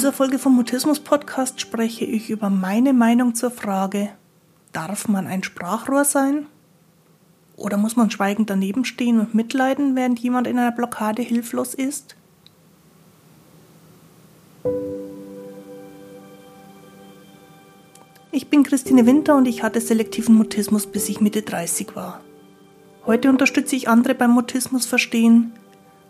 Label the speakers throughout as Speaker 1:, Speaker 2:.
Speaker 1: dieser Folge vom Mutismus Podcast spreche ich über meine Meinung zur Frage, darf man ein Sprachrohr sein? Oder muss man schweigend daneben stehen und mitleiden, während jemand in einer Blockade hilflos ist? Ich bin Christine Winter und ich hatte selektiven Mutismus, bis ich Mitte 30 war. Heute unterstütze ich andere beim Mutismus verstehen,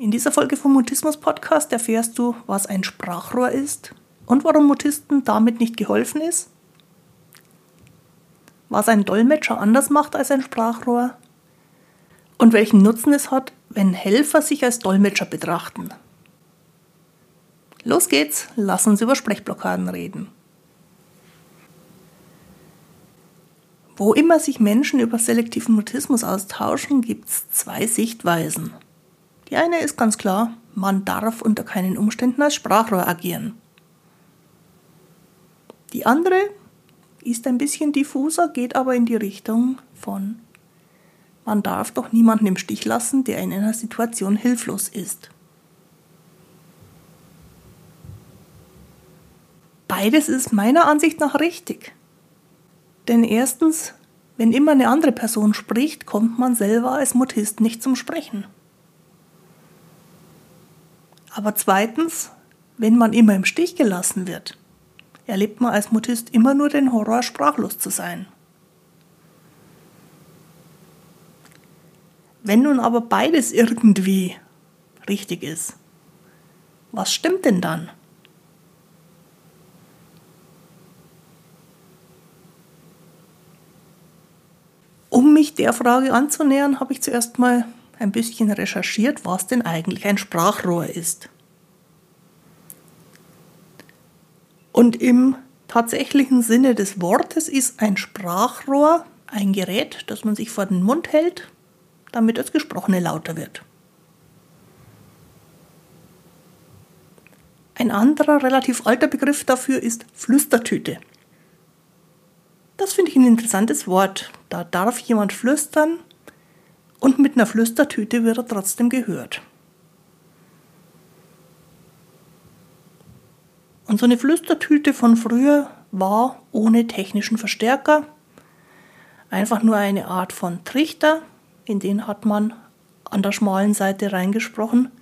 Speaker 1: In dieser Folge vom Mutismus Podcast erfährst du, was ein Sprachrohr ist und warum Mutisten damit nicht geholfen ist, was ein Dolmetscher anders macht als ein Sprachrohr und welchen Nutzen es hat, wenn Helfer sich als Dolmetscher betrachten. Los geht's, lass uns über Sprechblockaden reden. Wo immer sich Menschen über selektiven Mutismus austauschen, gibt es zwei Sichtweisen. Die eine ist ganz klar, man darf unter keinen Umständen als Sprachrohr agieren. Die andere ist ein bisschen diffuser, geht aber in die Richtung von man darf doch niemanden im Stich lassen, der in einer Situation hilflos ist. Beides ist meiner Ansicht nach richtig. Denn erstens, wenn immer eine andere Person spricht, kommt man selber als Mutist nicht zum Sprechen. Aber zweitens, wenn man immer im Stich gelassen wird, erlebt man als Mutist immer nur den Horror, sprachlos zu sein. Wenn nun aber beides irgendwie richtig ist, was stimmt denn dann? Um mich der Frage anzunähern, habe ich zuerst mal ein bisschen recherchiert, was denn eigentlich ein Sprachrohr ist. Und im tatsächlichen Sinne des Wortes ist ein Sprachrohr ein Gerät, das man sich vor den Mund hält, damit das Gesprochene lauter wird. Ein anderer relativ alter Begriff dafür ist Flüstertüte. Das finde ich ein interessantes Wort. Da darf jemand flüstern und mit einer Flüstertüte wird er trotzdem gehört. Und so eine Flüstertüte von früher war ohne technischen Verstärker einfach nur eine Art von Trichter, in den hat man an der schmalen Seite reingesprochen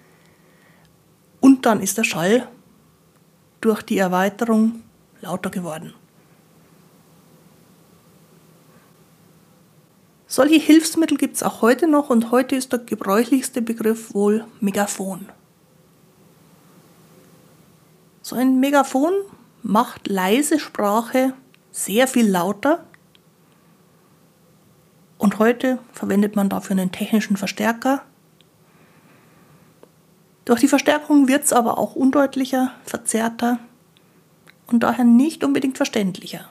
Speaker 1: und dann ist der Schall durch die Erweiterung lauter geworden. Solche Hilfsmittel gibt es auch heute noch und heute ist der gebräuchlichste Begriff wohl Megafon. So ein Megafon macht leise Sprache sehr viel lauter und heute verwendet man dafür einen technischen Verstärker. Durch die Verstärkung wird es aber auch undeutlicher, verzerrter und daher nicht unbedingt verständlicher.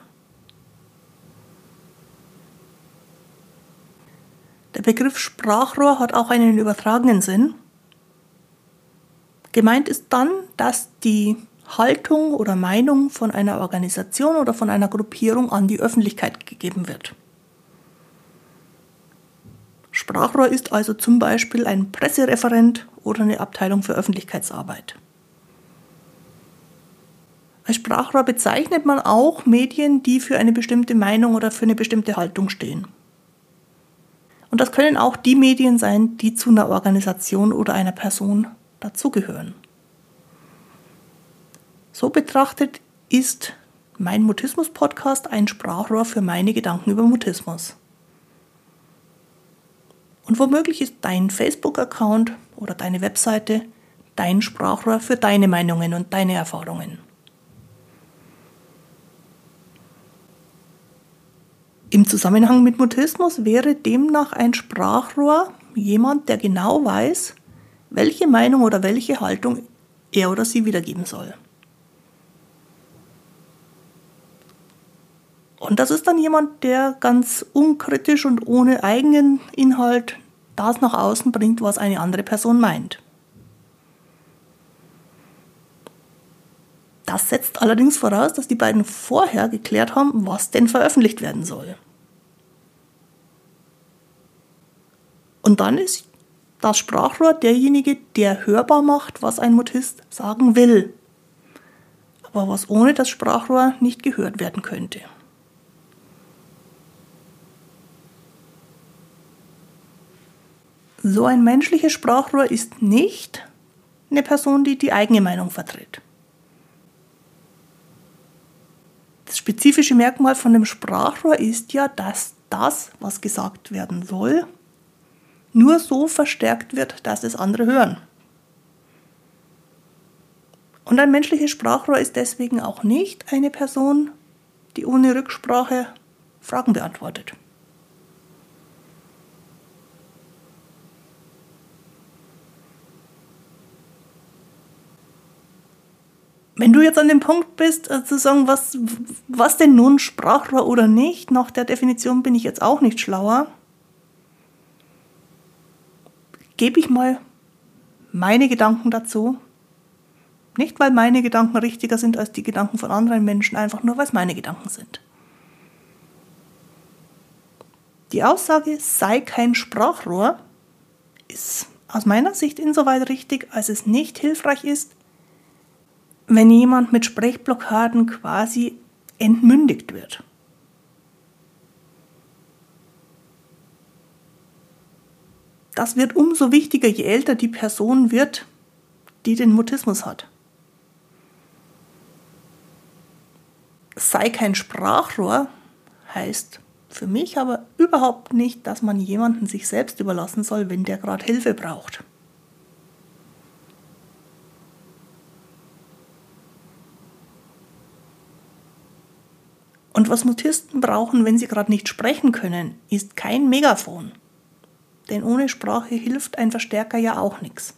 Speaker 1: Begriff Sprachrohr hat auch einen übertragenen Sinn. Gemeint ist dann, dass die Haltung oder Meinung von einer Organisation oder von einer Gruppierung an die Öffentlichkeit gegeben wird. Sprachrohr ist also zum Beispiel ein Pressereferent oder eine Abteilung für Öffentlichkeitsarbeit. Als Sprachrohr bezeichnet man auch Medien, die für eine bestimmte Meinung oder für eine bestimmte Haltung stehen. Und das können auch die Medien sein, die zu einer Organisation oder einer Person dazugehören. So betrachtet ist mein Mutismus-Podcast ein Sprachrohr für meine Gedanken über Mutismus. Und womöglich ist dein Facebook-Account oder deine Webseite dein Sprachrohr für deine Meinungen und deine Erfahrungen. Im Zusammenhang mit Mutismus wäre demnach ein Sprachrohr jemand, der genau weiß, welche Meinung oder welche Haltung er oder sie wiedergeben soll. Und das ist dann jemand, der ganz unkritisch und ohne eigenen Inhalt das nach außen bringt, was eine andere Person meint. Das setzt allerdings voraus, dass die beiden vorher geklärt haben, was denn veröffentlicht werden soll. Und dann ist das Sprachrohr derjenige, der hörbar macht, was ein Mutist sagen will, aber was ohne das Sprachrohr nicht gehört werden könnte. So ein menschliches Sprachrohr ist nicht eine Person, die die eigene Meinung vertritt. Das spezifische Merkmal von dem Sprachrohr ist ja, dass das, was gesagt werden soll, nur so verstärkt wird, dass es andere hören. Und ein menschliches Sprachrohr ist deswegen auch nicht eine Person, die ohne Rücksprache Fragen beantwortet. Wenn du jetzt an dem Punkt bist, äh, zu sagen, was, was denn nun Sprachrohr oder nicht, nach der Definition bin ich jetzt auch nicht schlauer, gebe ich mal meine Gedanken dazu. Nicht, weil meine Gedanken richtiger sind als die Gedanken von anderen Menschen, einfach nur, weil es meine Gedanken sind. Die Aussage sei kein Sprachrohr ist aus meiner Sicht insoweit richtig, als es nicht hilfreich ist, wenn jemand mit Sprechblockaden quasi entmündigt wird. Das wird umso wichtiger, je älter die Person wird, die den Mutismus hat. Sei kein Sprachrohr heißt für mich aber überhaupt nicht, dass man jemanden sich selbst überlassen soll, wenn der gerade Hilfe braucht. Und was Mutisten brauchen, wenn sie gerade nicht sprechen können, ist kein Megafon. Denn ohne Sprache hilft ein Verstärker ja auch nichts.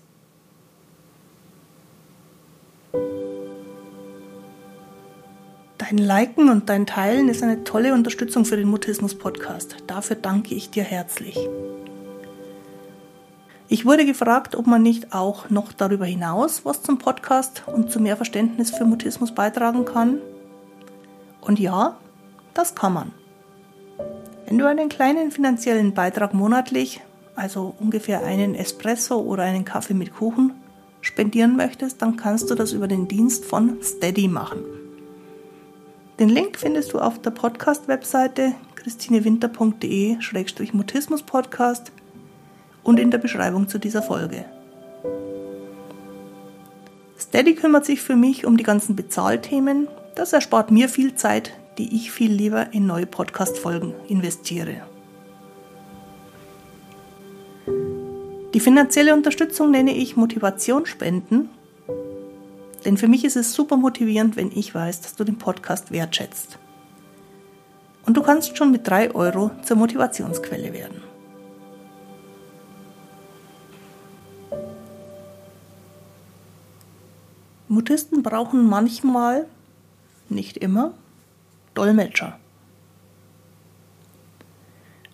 Speaker 1: Dein Liken und dein Teilen ist eine tolle Unterstützung für den Mutismus-Podcast. Dafür danke ich dir herzlich. Ich wurde gefragt, ob man nicht auch noch darüber hinaus was zum Podcast und zu mehr Verständnis für Mutismus beitragen kann. Und ja, das kann man. Wenn du einen kleinen finanziellen Beitrag monatlich, also ungefähr einen Espresso oder einen Kaffee mit Kuchen, spendieren möchtest, dann kannst du das über den Dienst von Steady machen. Den Link findest du auf der Podcast-Webseite christinewinter.de-mutismus-podcast und in der Beschreibung zu dieser Folge. Steady kümmert sich für mich um die ganzen Bezahlthemen. Das erspart mir viel Zeit, die ich viel lieber in neue Podcast-Folgen investiere. Die finanzielle Unterstützung nenne ich Motivationsspenden, denn für mich ist es super motivierend, wenn ich weiß, dass du den Podcast wertschätzt. Und du kannst schon mit 3 Euro zur Motivationsquelle werden. Mutisten brauchen manchmal, nicht immer, Dolmetscher.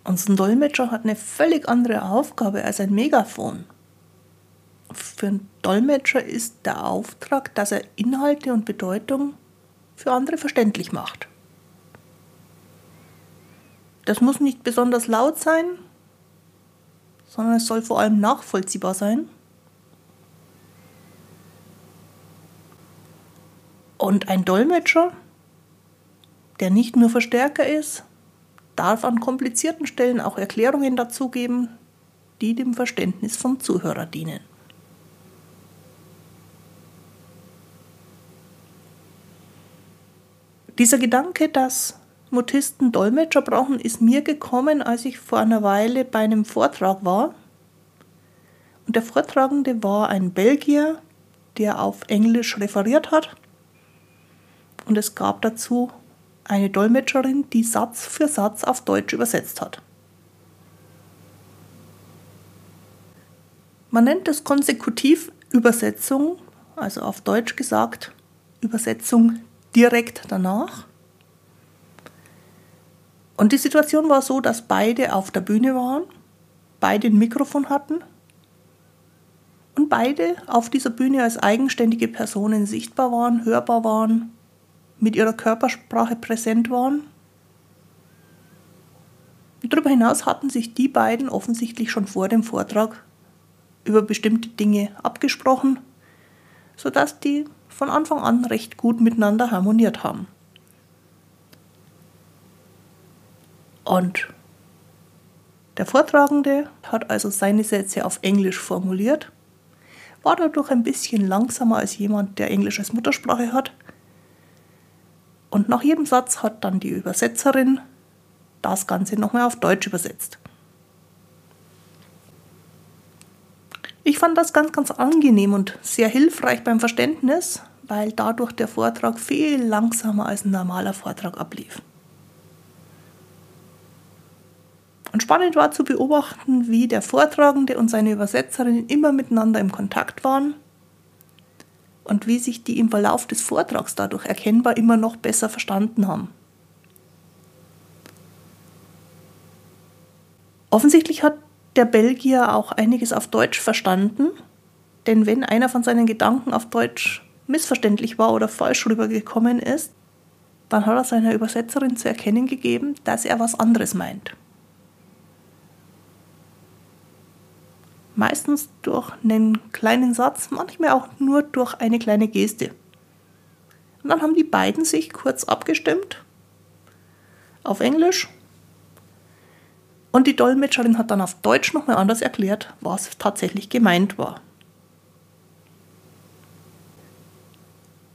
Speaker 1: Und so ein Dolmetscher hat eine völlig andere Aufgabe als ein Megafon. Für einen Dolmetscher ist der Auftrag, dass er Inhalte und Bedeutung für andere verständlich macht. Das muss nicht besonders laut sein, sondern es soll vor allem nachvollziehbar sein. Und ein Dolmetscher der nicht nur Verstärker ist, darf an komplizierten Stellen auch Erklärungen dazugeben, die dem Verständnis vom Zuhörer dienen. Dieser Gedanke, dass Mutisten Dolmetscher brauchen, ist mir gekommen, als ich vor einer Weile bei einem Vortrag war. Und der Vortragende war ein Belgier, der auf Englisch referiert hat. Und es gab dazu eine Dolmetscherin, die Satz für Satz auf Deutsch übersetzt hat. Man nennt es Konsekutivübersetzung, also auf Deutsch gesagt Übersetzung direkt danach. Und die Situation war so, dass beide auf der Bühne waren, beide ein Mikrofon hatten und beide auf dieser Bühne als eigenständige Personen sichtbar waren, hörbar waren, mit ihrer Körpersprache präsent waren. Und darüber hinaus hatten sich die beiden offensichtlich schon vor dem Vortrag über bestimmte Dinge abgesprochen, sodass die von Anfang an recht gut miteinander harmoniert haben. Und der Vortragende hat also seine Sätze auf Englisch formuliert, war dadurch ein bisschen langsamer als jemand, der Englisch als Muttersprache hat. Und nach jedem Satz hat dann die Übersetzerin das Ganze nochmal auf Deutsch übersetzt. Ich fand das ganz, ganz angenehm und sehr hilfreich beim Verständnis, weil dadurch der Vortrag viel langsamer als ein normaler Vortrag ablief. Und spannend war zu beobachten, wie der Vortragende und seine Übersetzerin immer miteinander im Kontakt waren und wie sich die im Verlauf des Vortrags dadurch erkennbar immer noch besser verstanden haben. Offensichtlich hat der Belgier auch einiges auf Deutsch verstanden, denn wenn einer von seinen Gedanken auf Deutsch missverständlich war oder falsch rübergekommen ist, dann hat er seiner Übersetzerin zu erkennen gegeben, dass er was anderes meint. Meistens durch einen kleinen Satz, manchmal auch nur durch eine kleine Geste. Und dann haben die beiden sich kurz abgestimmt auf Englisch und die Dolmetscherin hat dann auf Deutsch nochmal anders erklärt, was tatsächlich gemeint war.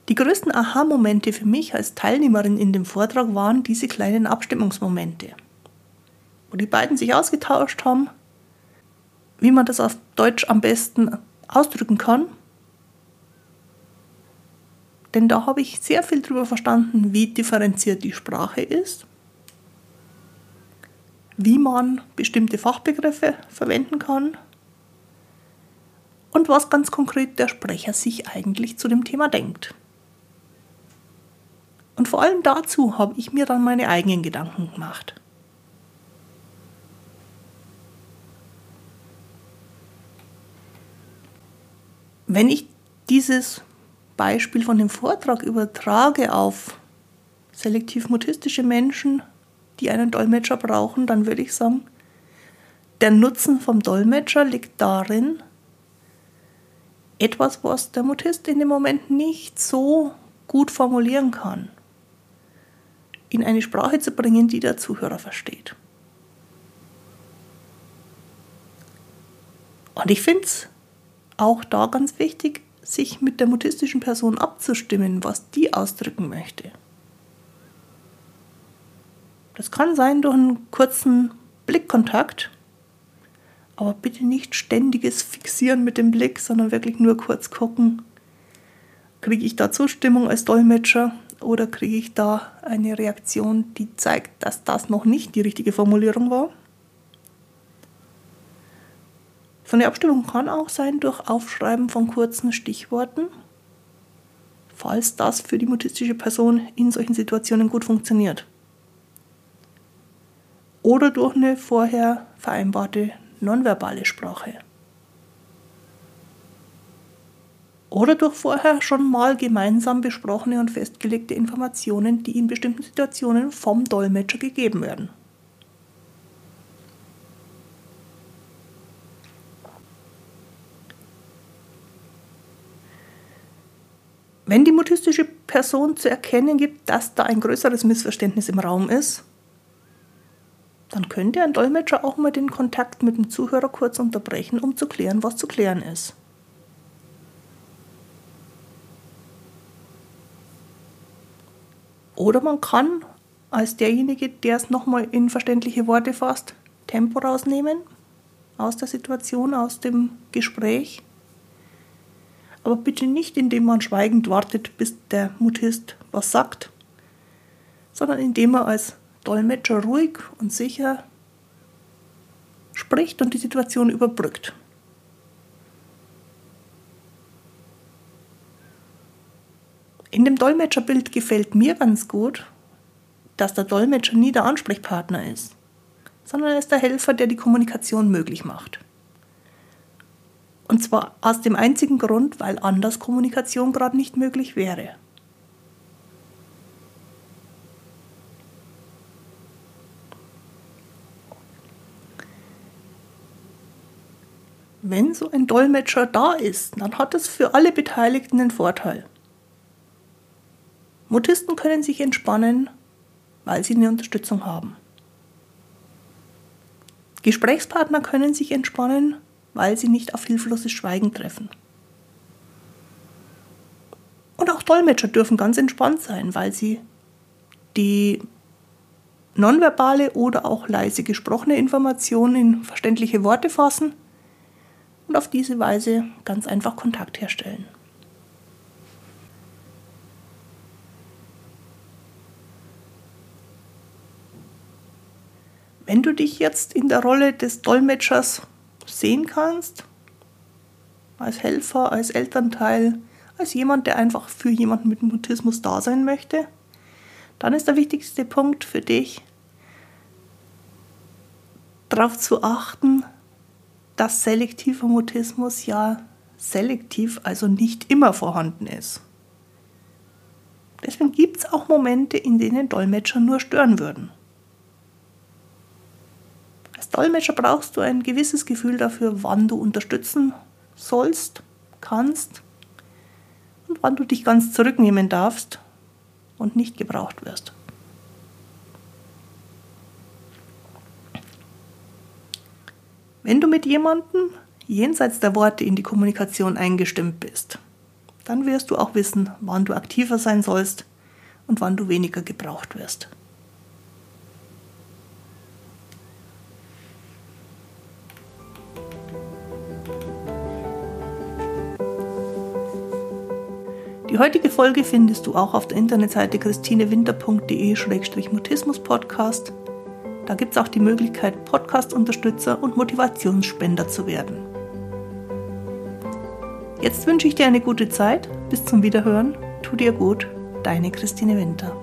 Speaker 1: Die größten Aha-Momente für mich als Teilnehmerin in dem Vortrag waren diese kleinen Abstimmungsmomente, wo die beiden sich ausgetauscht haben, wie man das auf Deutsch am besten ausdrücken kann. Denn da habe ich sehr viel darüber verstanden, wie differenziert die Sprache ist, wie man bestimmte Fachbegriffe verwenden kann und was ganz konkret der Sprecher sich eigentlich zu dem Thema denkt. Und vor allem dazu habe ich mir dann meine eigenen Gedanken gemacht. Wenn ich dieses Beispiel von dem Vortrag übertrage auf selektiv-mutistische Menschen, die einen Dolmetscher brauchen, dann würde ich sagen, der Nutzen vom Dolmetscher liegt darin, etwas, was der Mutist in dem Moment nicht so gut formulieren kann, in eine Sprache zu bringen, die der Zuhörer versteht. Und ich finde es auch da ganz wichtig, sich mit der mutistischen Person abzustimmen, was die ausdrücken möchte. Das kann sein durch einen kurzen Blickkontakt, aber bitte nicht ständiges Fixieren mit dem Blick, sondern wirklich nur kurz gucken, kriege ich da Zustimmung als Dolmetscher oder kriege ich da eine Reaktion, die zeigt, dass das noch nicht die richtige Formulierung war. So eine Abstimmung kann auch sein durch Aufschreiben von kurzen Stichworten, falls das für die mutistische Person in solchen Situationen gut funktioniert. Oder durch eine vorher vereinbarte nonverbale Sprache. Oder durch vorher schon mal gemeinsam besprochene und festgelegte Informationen, die in bestimmten Situationen vom Dolmetscher gegeben werden. Wenn die mutistische Person zu erkennen gibt, dass da ein größeres Missverständnis im Raum ist, dann könnte ein Dolmetscher auch mal den Kontakt mit dem Zuhörer kurz unterbrechen, um zu klären, was zu klären ist. Oder man kann als derjenige, der es nochmal in verständliche Worte fasst, Tempo rausnehmen aus der Situation, aus dem Gespräch aber bitte nicht, indem man schweigend wartet, bis der Mutist was sagt, sondern indem er als Dolmetscher ruhig und sicher spricht und die Situation überbrückt. In dem Dolmetscherbild gefällt mir ganz gut, dass der Dolmetscher nie der Ansprechpartner ist, sondern er ist der Helfer, der die Kommunikation möglich macht. Und zwar aus dem einzigen Grund, weil anders Kommunikation gerade nicht möglich wäre. Wenn so ein Dolmetscher da ist, dann hat es für alle Beteiligten einen Vorteil. Mutisten können sich entspannen, weil sie eine Unterstützung haben. Gesprächspartner können sich entspannen, weil sie nicht auf hilfloses Schweigen treffen. Und auch Dolmetscher dürfen ganz entspannt sein, weil sie die nonverbale oder auch leise gesprochene Information in verständliche Worte fassen und auf diese Weise ganz einfach Kontakt herstellen. Wenn du dich jetzt in der Rolle des Dolmetschers sehen kannst, als Helfer, als Elternteil, als jemand, der einfach für jemanden mit Mutismus da sein möchte, dann ist der wichtigste Punkt für dich, darauf zu achten, dass selektiver Mutismus ja selektiv, also nicht immer vorhanden ist. Deswegen gibt es auch Momente, in denen Dolmetscher nur stören würden. Als Dolmetscher brauchst du ein gewisses Gefühl dafür, wann du unterstützen sollst, kannst und wann du dich ganz zurücknehmen darfst und nicht gebraucht wirst. Wenn du mit jemandem jenseits der Worte in die Kommunikation eingestimmt bist, dann wirst du auch wissen, wann du aktiver sein sollst und wann du weniger gebraucht wirst. Die heutige Folge findest du auch auf der Internetseite christinewinter.de-mutismus-podcast. Da gibt es auch die Möglichkeit, Podcast-Unterstützer und Motivationsspender zu werden. Jetzt wünsche ich dir eine gute Zeit. Bis zum Wiederhören. Tu dir gut. Deine Christine Winter.